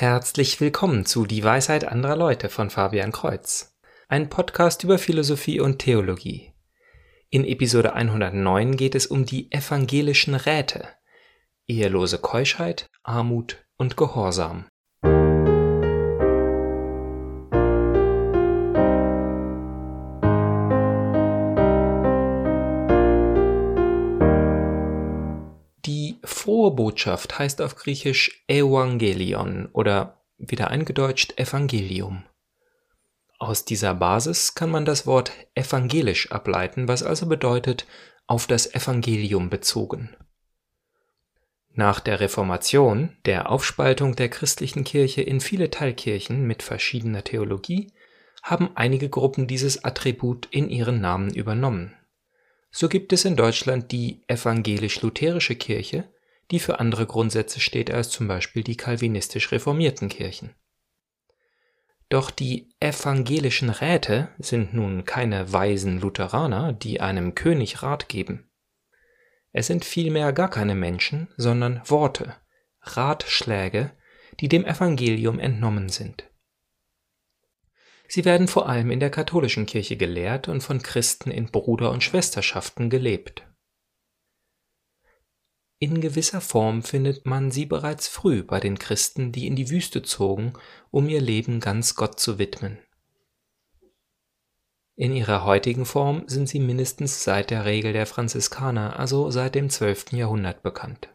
Herzlich willkommen zu Die Weisheit anderer Leute von Fabian Kreuz, ein Podcast über Philosophie und Theologie. In Episode 109 geht es um die evangelischen Räte, ehelose Keuschheit, Armut und Gehorsam. Frohe Botschaft heißt auf Griechisch Evangelion oder wieder eingedeutscht Evangelium. Aus dieser Basis kann man das Wort evangelisch ableiten, was also bedeutet auf das Evangelium bezogen. Nach der Reformation, der Aufspaltung der christlichen Kirche in viele Teilkirchen mit verschiedener Theologie, haben einige Gruppen dieses Attribut in ihren Namen übernommen. So gibt es in Deutschland die evangelisch-lutherische Kirche, die für andere Grundsätze steht als zum Beispiel die kalvinistisch reformierten Kirchen. Doch die evangelischen Räte sind nun keine weisen Lutheraner, die einem König Rat geben. Es sind vielmehr gar keine Menschen, sondern Worte, Ratschläge, die dem Evangelium entnommen sind. Sie werden vor allem in der katholischen Kirche gelehrt und von Christen in Bruder- und Schwesterschaften gelebt. In gewisser Form findet man sie bereits früh bei den Christen, die in die Wüste zogen, um ihr Leben ganz Gott zu widmen. In ihrer heutigen Form sind sie mindestens seit der Regel der Franziskaner, also seit dem 12. Jahrhundert bekannt.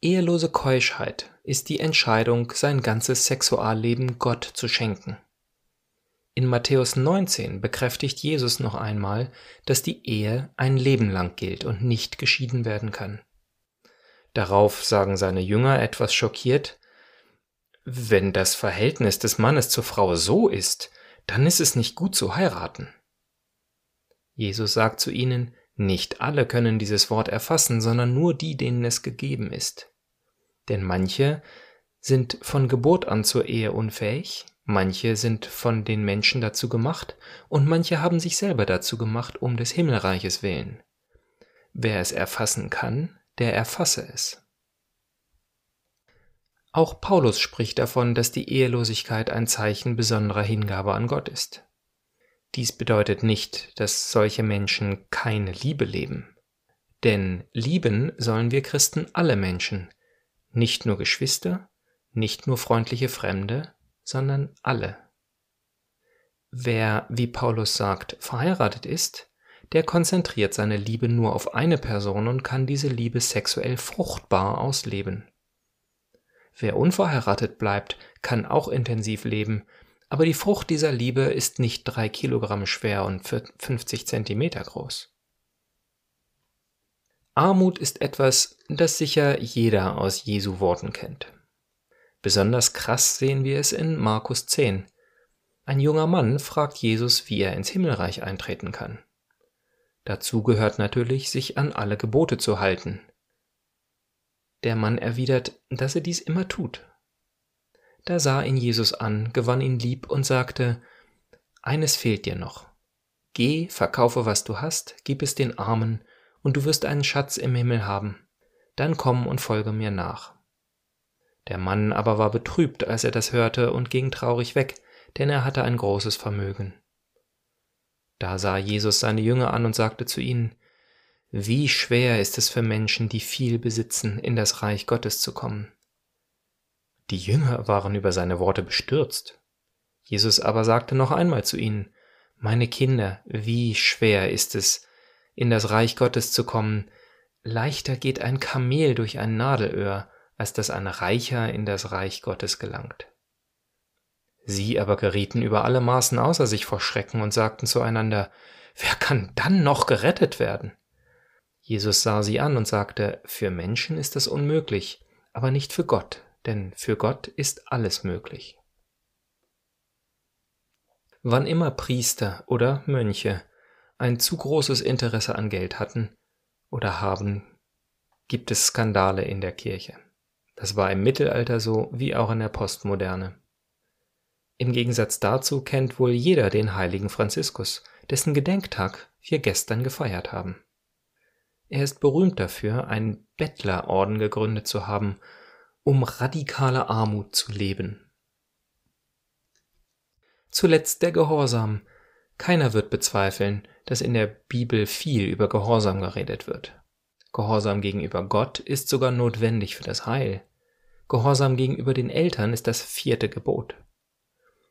Ehelose Keuschheit ist die Entscheidung, sein ganzes Sexualleben Gott zu schenken. In Matthäus 19 bekräftigt Jesus noch einmal, dass die Ehe ein Leben lang gilt und nicht geschieden werden kann. Darauf sagen seine Jünger etwas schockiert, wenn das Verhältnis des Mannes zur Frau so ist, dann ist es nicht gut zu heiraten. Jesus sagt zu ihnen, nicht alle können dieses Wort erfassen, sondern nur die, denen es gegeben ist. Denn manche sind von Geburt an zur Ehe unfähig, Manche sind von den Menschen dazu gemacht, und manche haben sich selber dazu gemacht, um des Himmelreiches willen. Wer es erfassen kann, der erfasse es. Auch Paulus spricht davon, dass die Ehelosigkeit ein Zeichen besonderer Hingabe an Gott ist. Dies bedeutet nicht, dass solche Menschen keine Liebe leben. Denn lieben sollen wir Christen alle Menschen, nicht nur Geschwister, nicht nur freundliche Fremde, sondern alle. Wer, wie Paulus sagt, verheiratet ist, der konzentriert seine Liebe nur auf eine Person und kann diese Liebe sexuell fruchtbar ausleben. Wer unverheiratet bleibt, kann auch intensiv leben, aber die Frucht dieser Liebe ist nicht drei Kilogramm schwer und 50 Zentimeter groß. Armut ist etwas, das sicher jeder aus Jesu Worten kennt. Besonders krass sehen wir es in Markus 10. Ein junger Mann fragt Jesus, wie er ins Himmelreich eintreten kann. Dazu gehört natürlich, sich an alle Gebote zu halten. Der Mann erwidert, dass er dies immer tut. Da sah ihn Jesus an, gewann ihn lieb und sagte, Eines fehlt dir noch. Geh, verkaufe, was du hast, gib es den Armen, und du wirst einen Schatz im Himmel haben. Dann komm und folge mir nach. Der Mann aber war betrübt, als er das hörte, und ging traurig weg, denn er hatte ein großes Vermögen. Da sah Jesus seine Jünger an und sagte zu ihnen, Wie schwer ist es für Menschen, die viel besitzen, in das Reich Gottes zu kommen. Die Jünger waren über seine Worte bestürzt. Jesus aber sagte noch einmal zu ihnen, Meine Kinder, wie schwer ist es, in das Reich Gottes zu kommen, leichter geht ein Kamel durch ein Nadelöhr, als dass ein Reicher in das Reich Gottes gelangt. Sie aber gerieten über alle Maßen außer sich vor Schrecken und sagten zueinander, Wer kann dann noch gerettet werden? Jesus sah sie an und sagte, Für Menschen ist das unmöglich, aber nicht für Gott, denn für Gott ist alles möglich. Wann immer Priester oder Mönche ein zu großes Interesse an Geld hatten oder haben, gibt es Skandale in der Kirche. Das war im Mittelalter so wie auch in der Postmoderne. Im Gegensatz dazu kennt wohl jeder den heiligen Franziskus, dessen Gedenktag wir gestern gefeiert haben. Er ist berühmt dafür, einen Bettlerorden gegründet zu haben um radikale Armut zu leben. Zuletzt der Gehorsam. Keiner wird bezweifeln, dass in der Bibel viel über Gehorsam geredet wird. Gehorsam gegenüber Gott ist sogar notwendig für das Heil. Gehorsam gegenüber den Eltern ist das vierte Gebot.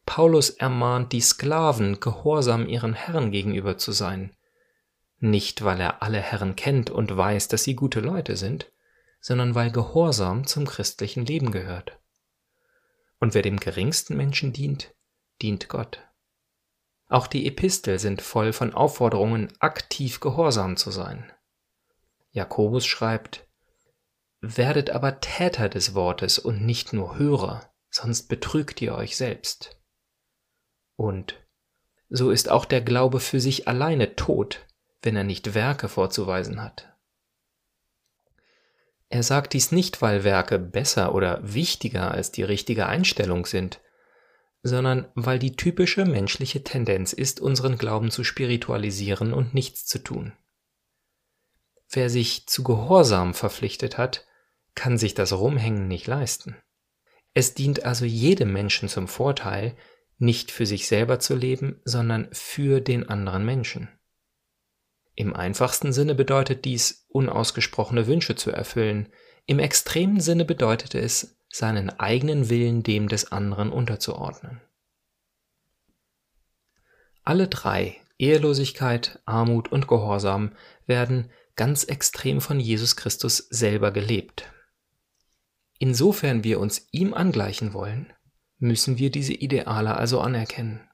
Paulus ermahnt die Sklaven, gehorsam ihren Herren gegenüber zu sein. Nicht, weil er alle Herren kennt und weiß, dass sie gute Leute sind, sondern weil Gehorsam zum christlichen Leben gehört. Und wer dem geringsten Menschen dient, dient Gott. Auch die Epistel sind voll von Aufforderungen, aktiv gehorsam zu sein. Jakobus schreibt, Werdet aber Täter des Wortes und nicht nur Hörer, sonst betrügt ihr euch selbst. Und so ist auch der Glaube für sich alleine tot, wenn er nicht Werke vorzuweisen hat. Er sagt dies nicht, weil Werke besser oder wichtiger als die richtige Einstellung sind, sondern weil die typische menschliche Tendenz ist, unseren Glauben zu spiritualisieren und nichts zu tun. Wer sich zu Gehorsam verpflichtet hat, kann sich das Rumhängen nicht leisten. Es dient also jedem Menschen zum Vorteil, nicht für sich selber zu leben, sondern für den anderen Menschen. Im einfachsten Sinne bedeutet dies, unausgesprochene Wünsche zu erfüllen, im extremen Sinne bedeutete es, seinen eigenen Willen dem des anderen unterzuordnen. Alle drei, Ehelosigkeit, Armut und Gehorsam, werden ganz extrem von Jesus Christus selber gelebt. Insofern wir uns ihm angleichen wollen, müssen wir diese Ideale also anerkennen.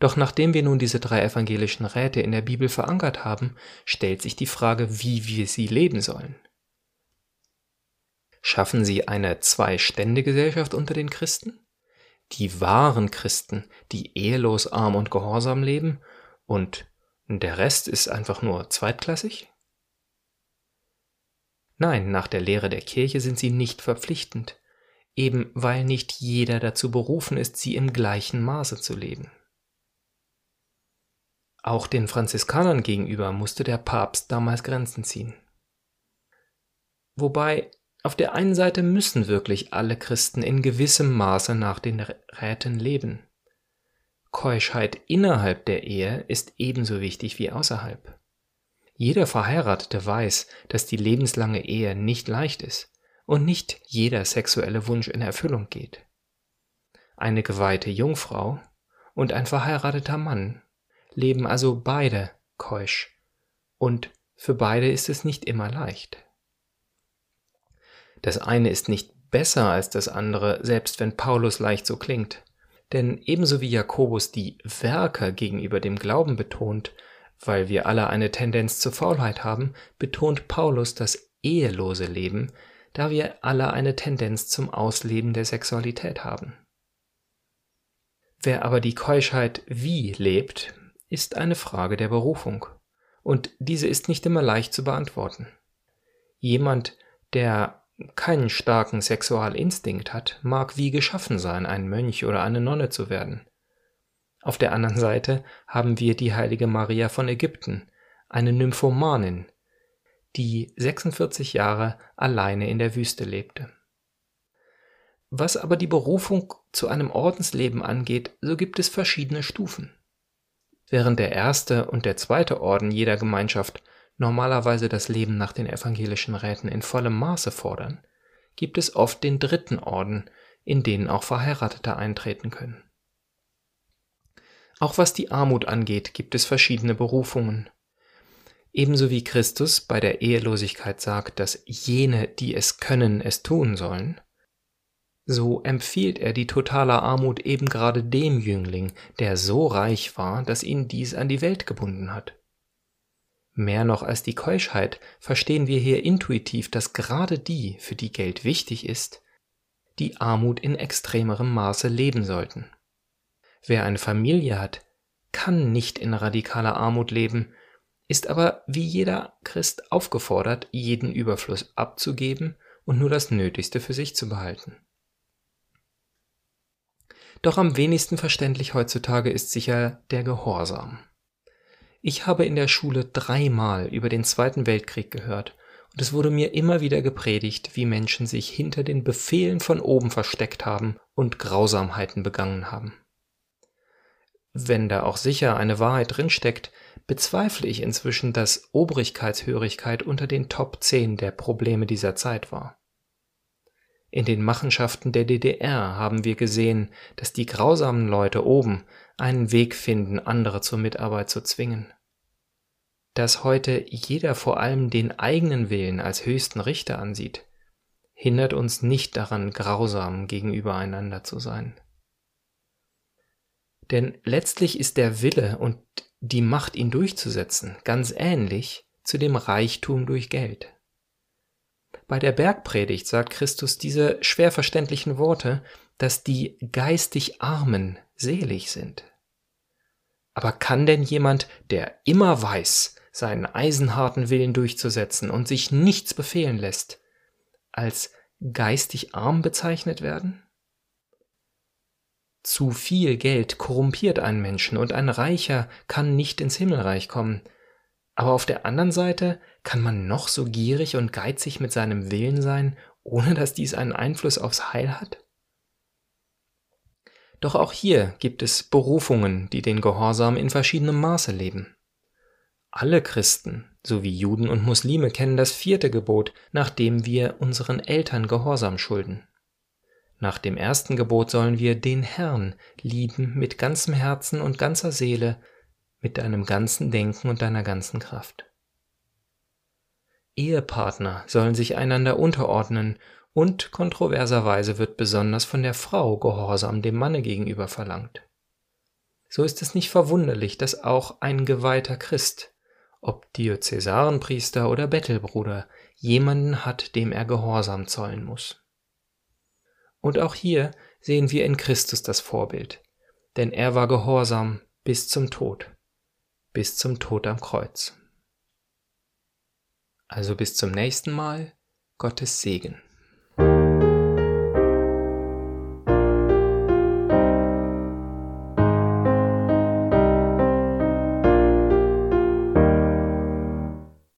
Doch nachdem wir nun diese drei evangelischen Räte in der Bibel verankert haben, stellt sich die Frage, wie wir sie leben sollen. Schaffen sie eine Zwei-Stände-Gesellschaft unter den Christen? Die wahren Christen, die ehelos, arm und gehorsam leben und der Rest ist einfach nur zweitklassig? Nein, nach der Lehre der Kirche sind sie nicht verpflichtend, eben weil nicht jeder dazu berufen ist, sie im gleichen Maße zu leben. Auch den Franziskanern gegenüber musste der Papst damals Grenzen ziehen. Wobei auf der einen Seite müssen wirklich alle Christen in gewissem Maße nach den Räten leben. Keuschheit innerhalb der Ehe ist ebenso wichtig wie außerhalb. Jeder Verheiratete weiß, dass die lebenslange Ehe nicht leicht ist und nicht jeder sexuelle Wunsch in Erfüllung geht. Eine geweihte Jungfrau und ein verheirateter Mann leben also beide keusch, und für beide ist es nicht immer leicht. Das eine ist nicht besser als das andere, selbst wenn Paulus leicht so klingt. Denn ebenso wie Jakobus die Werke gegenüber dem Glauben betont, weil wir alle eine Tendenz zur Faulheit haben, betont Paulus das ehelose Leben, da wir alle eine Tendenz zum Ausleben der Sexualität haben. Wer aber die Keuschheit wie lebt, ist eine Frage der Berufung, und diese ist nicht immer leicht zu beantworten. Jemand, der keinen starken Sexualinstinkt hat, mag wie geschaffen sein, ein Mönch oder eine Nonne zu werden. Auf der anderen Seite haben wir die heilige Maria von Ägypten, eine Nymphomanin, die 46 Jahre alleine in der Wüste lebte. Was aber die Berufung zu einem Ordensleben angeht, so gibt es verschiedene Stufen. Während der erste und der zweite Orden jeder Gemeinschaft normalerweise das Leben nach den evangelischen Räten in vollem Maße fordern, gibt es oft den dritten Orden, in denen auch Verheiratete eintreten können. Auch was die Armut angeht, gibt es verschiedene Berufungen. Ebenso wie Christus bei der Ehelosigkeit sagt, dass jene, die es können, es tun sollen, so empfiehlt er die totale Armut eben gerade dem Jüngling, der so reich war, dass ihn dies an die Welt gebunden hat. Mehr noch als die Keuschheit verstehen wir hier intuitiv, dass gerade die, für die Geld wichtig ist, die Armut in extremerem Maße leben sollten. Wer eine Familie hat, kann nicht in radikaler Armut leben, ist aber wie jeder Christ aufgefordert, jeden Überfluss abzugeben und nur das Nötigste für sich zu behalten. Doch am wenigsten verständlich heutzutage ist sicher der Gehorsam. Ich habe in der Schule dreimal über den Zweiten Weltkrieg gehört und es wurde mir immer wieder gepredigt, wie Menschen sich hinter den Befehlen von oben versteckt haben und Grausamkeiten begangen haben. Wenn da auch sicher eine Wahrheit drinsteckt, bezweifle ich inzwischen, dass Obrigkeitshörigkeit unter den Top 10 der Probleme dieser Zeit war. In den Machenschaften der DDR haben wir gesehen, dass die grausamen Leute oben einen Weg finden, andere zur Mitarbeit zu zwingen. Dass heute jeder vor allem den eigenen Willen als höchsten Richter ansieht, hindert uns nicht daran, grausam gegenüber einander zu sein. Denn letztlich ist der Wille und die Macht, ihn durchzusetzen, ganz ähnlich zu dem Reichtum durch Geld. Bei der Bergpredigt sagt Christus diese schwer verständlichen Worte, dass die geistig Armen selig sind. Aber kann denn jemand, der immer weiß, seinen eisenharten Willen durchzusetzen und sich nichts befehlen lässt, als geistig arm bezeichnet werden? Zu viel Geld korrumpiert einen Menschen und ein Reicher kann nicht ins Himmelreich kommen. Aber auf der anderen Seite kann man noch so gierig und geizig mit seinem Willen sein, ohne dass dies einen Einfluss aufs Heil hat? Doch auch hier gibt es Berufungen, die den Gehorsam in verschiedenem Maße leben. Alle Christen sowie Juden und Muslime kennen das vierte Gebot, nach dem wir unseren Eltern Gehorsam schulden. Nach dem ersten Gebot sollen wir den Herrn lieben mit ganzem Herzen und ganzer Seele, mit deinem ganzen Denken und deiner ganzen Kraft. Ehepartner sollen sich einander unterordnen und kontroverserweise wird besonders von der Frau Gehorsam dem Manne gegenüber verlangt. So ist es nicht verwunderlich, dass auch ein geweihter Christ, ob Diözesarenpriester oder Bettelbruder, jemanden hat, dem er Gehorsam zollen muss. Und auch hier sehen wir in Christus das Vorbild, denn er war gehorsam bis zum Tod, bis zum Tod am Kreuz. Also bis zum nächsten Mal, Gottes Segen.